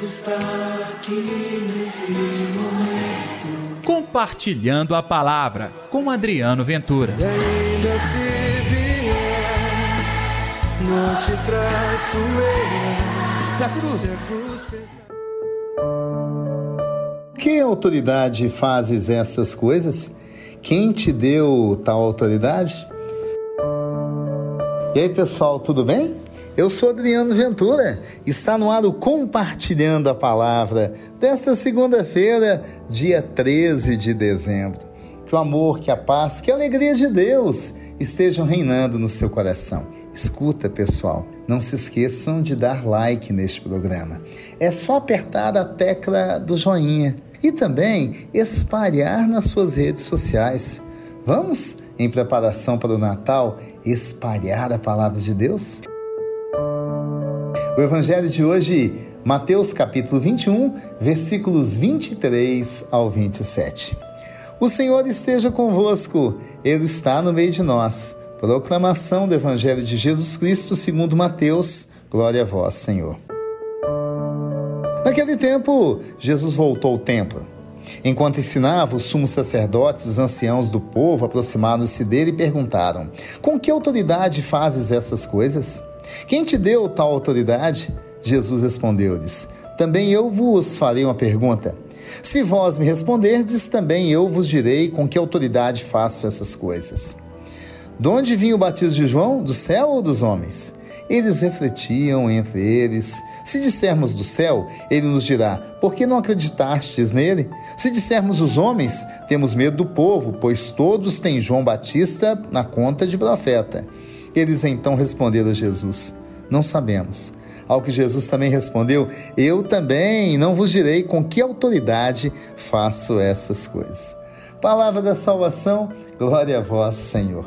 Deus está aqui nesse momento. Compartilhando a palavra com Adriano Ventura. E ainda se vier, não te traço eu. Se a cruz. Se a cruz pesar. Que autoridade fazes essas coisas? Quem te deu tal autoridade? E aí, pessoal, tudo bem? Eu sou Adriano Ventura. Está no ar o Compartilhando a Palavra desta segunda-feira, dia 13 de dezembro. Que o amor, que a paz, que a alegria de Deus estejam reinando no seu coração. Escuta, pessoal, não se esqueçam de dar like neste programa. É só apertar a tecla do joinha e também espalhar nas suas redes sociais. Vamos, em preparação para o Natal, espalhar a palavra de Deus? O evangelho de hoje, Mateus capítulo 21, versículos 23 ao 27. O Senhor esteja convosco, Ele está no meio de nós. Proclamação do evangelho de Jesus Cristo segundo Mateus. Glória a vós, Senhor. Naquele tempo, Jesus voltou ao templo. Enquanto ensinava, os sumos sacerdotes, os anciãos do povo aproximaram-se dele e perguntaram: Com que autoridade fazes essas coisas? Quem te deu tal autoridade? Jesus respondeu-lhes: Também eu vos farei uma pergunta. Se vós me responderdes, também eu vos direi com que autoridade faço essas coisas. De onde vinha o batismo de João? Do céu ou dos homens? Eles refletiam entre eles. Se dissermos do céu, ele nos dirá: Por que não acreditastes nele? Se dissermos os homens, temos medo do povo, pois todos têm João Batista na conta de profeta. Eles então responderam a Jesus: Não sabemos. Ao que Jesus também respondeu: Eu também não vos direi com que autoridade faço essas coisas. Palavra da salvação, glória a vós, Senhor.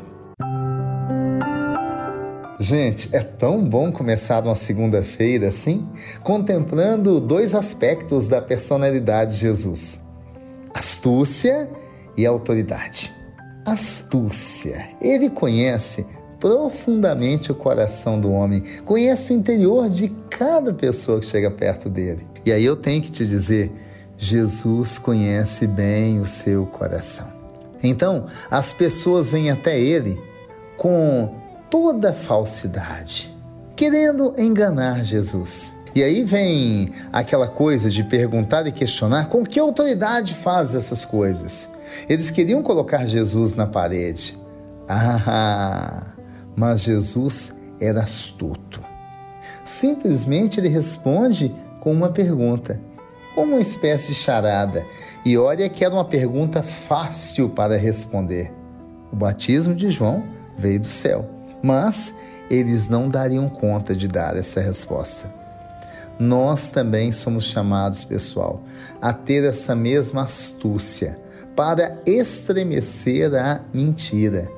Gente, é tão bom começar uma segunda-feira assim, contemplando dois aspectos da personalidade de Jesus: astúcia e autoridade. Astúcia. Ele conhece profundamente o coração do homem, conhece o interior de cada pessoa que chega perto dele. E aí eu tenho que te dizer: Jesus conhece bem o seu coração. Então, as pessoas vêm até ele com toda falsidade, querendo enganar Jesus. E aí vem aquela coisa de perguntar e questionar com que autoridade faz essas coisas. Eles queriam colocar Jesus na parede. Ah, mas Jesus era astuto. Simplesmente ele responde com uma pergunta, como uma espécie de charada. E olha que era uma pergunta fácil para responder. O batismo de João veio do céu, mas eles não dariam conta de dar essa resposta. Nós também somos chamados, pessoal, a ter essa mesma astúcia para estremecer a mentira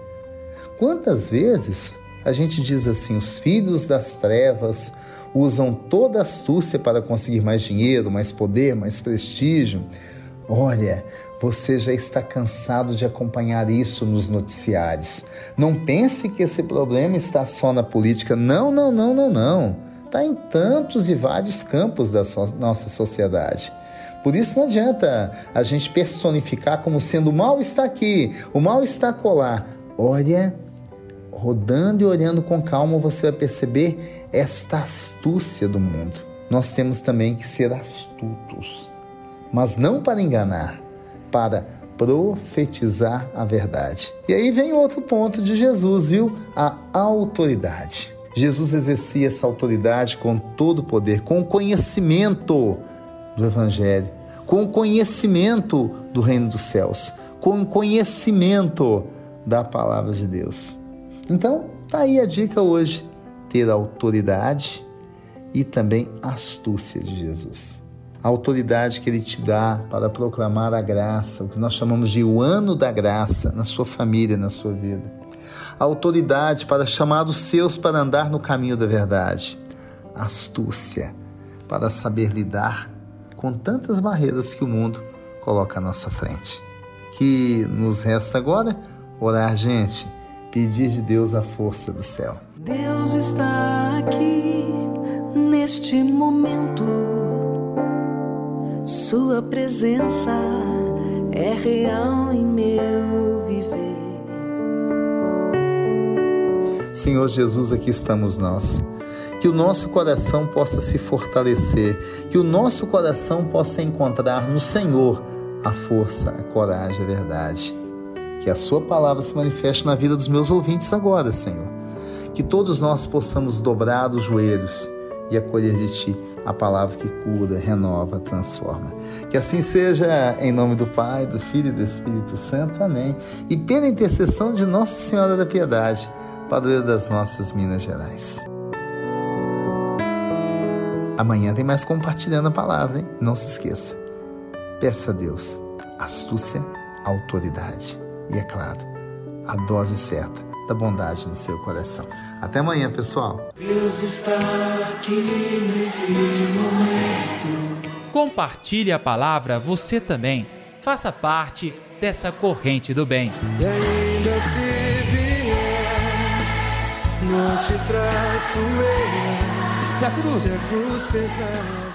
Quantas vezes a gente diz assim: os filhos das trevas usam toda astúcia para conseguir mais dinheiro, mais poder, mais prestígio? Olha, você já está cansado de acompanhar isso nos noticiários. Não pense que esse problema está só na política. Não, não, não, não, não. Está em tantos e vários campos da so nossa sociedade. Por isso não adianta a gente personificar como sendo o mal está aqui, o mal está colar. Olha, rodando e olhando com calma, você vai perceber esta astúcia do mundo. Nós temos também que ser astutos, mas não para enganar, para profetizar a verdade. E aí vem outro ponto de Jesus, viu? A autoridade. Jesus exercia essa autoridade com todo o poder, com o conhecimento do Evangelho, com o conhecimento do reino dos céus, com o conhecimento da palavra de Deus. Então, tá aí a dica hoje: ter autoridade e também astúcia de Jesus. A autoridade que ele te dá para proclamar a graça, o que nós chamamos de o ano da graça na sua família, na sua vida. A autoridade para chamar os seus para andar no caminho da verdade. A astúcia para saber lidar com tantas barreiras que o mundo coloca à nossa frente. Que nos resta agora orar, gente pedir de Deus a força do céu. Deus está aqui neste momento. Sua presença é real em meu viver. Senhor Jesus, aqui estamos nós. Que o nosso coração possa se fortalecer, que o nosso coração possa encontrar no Senhor a força, a coragem, a verdade. Que a Sua palavra se manifeste na vida dos meus ouvintes agora, Senhor. Que todos nós possamos dobrar os joelhos e acolher de Ti a palavra que cura, renova, transforma. Que assim seja, em nome do Pai, do Filho e do Espírito Santo. Amém. E pela intercessão de Nossa Senhora da Piedade, padroeira das nossas Minas Gerais. Amanhã tem mais compartilhando a palavra, hein? Não se esqueça. Peça a Deus astúcia, autoridade e, é claro, a dose certa da bondade no seu coração. Até amanhã, pessoal. Deus está aqui nesse momento. Compartilhe a palavra você também. Faça parte dessa corrente do bem. E ainda se vier, não te traço eu. Se a cruz, Se a cruz pesar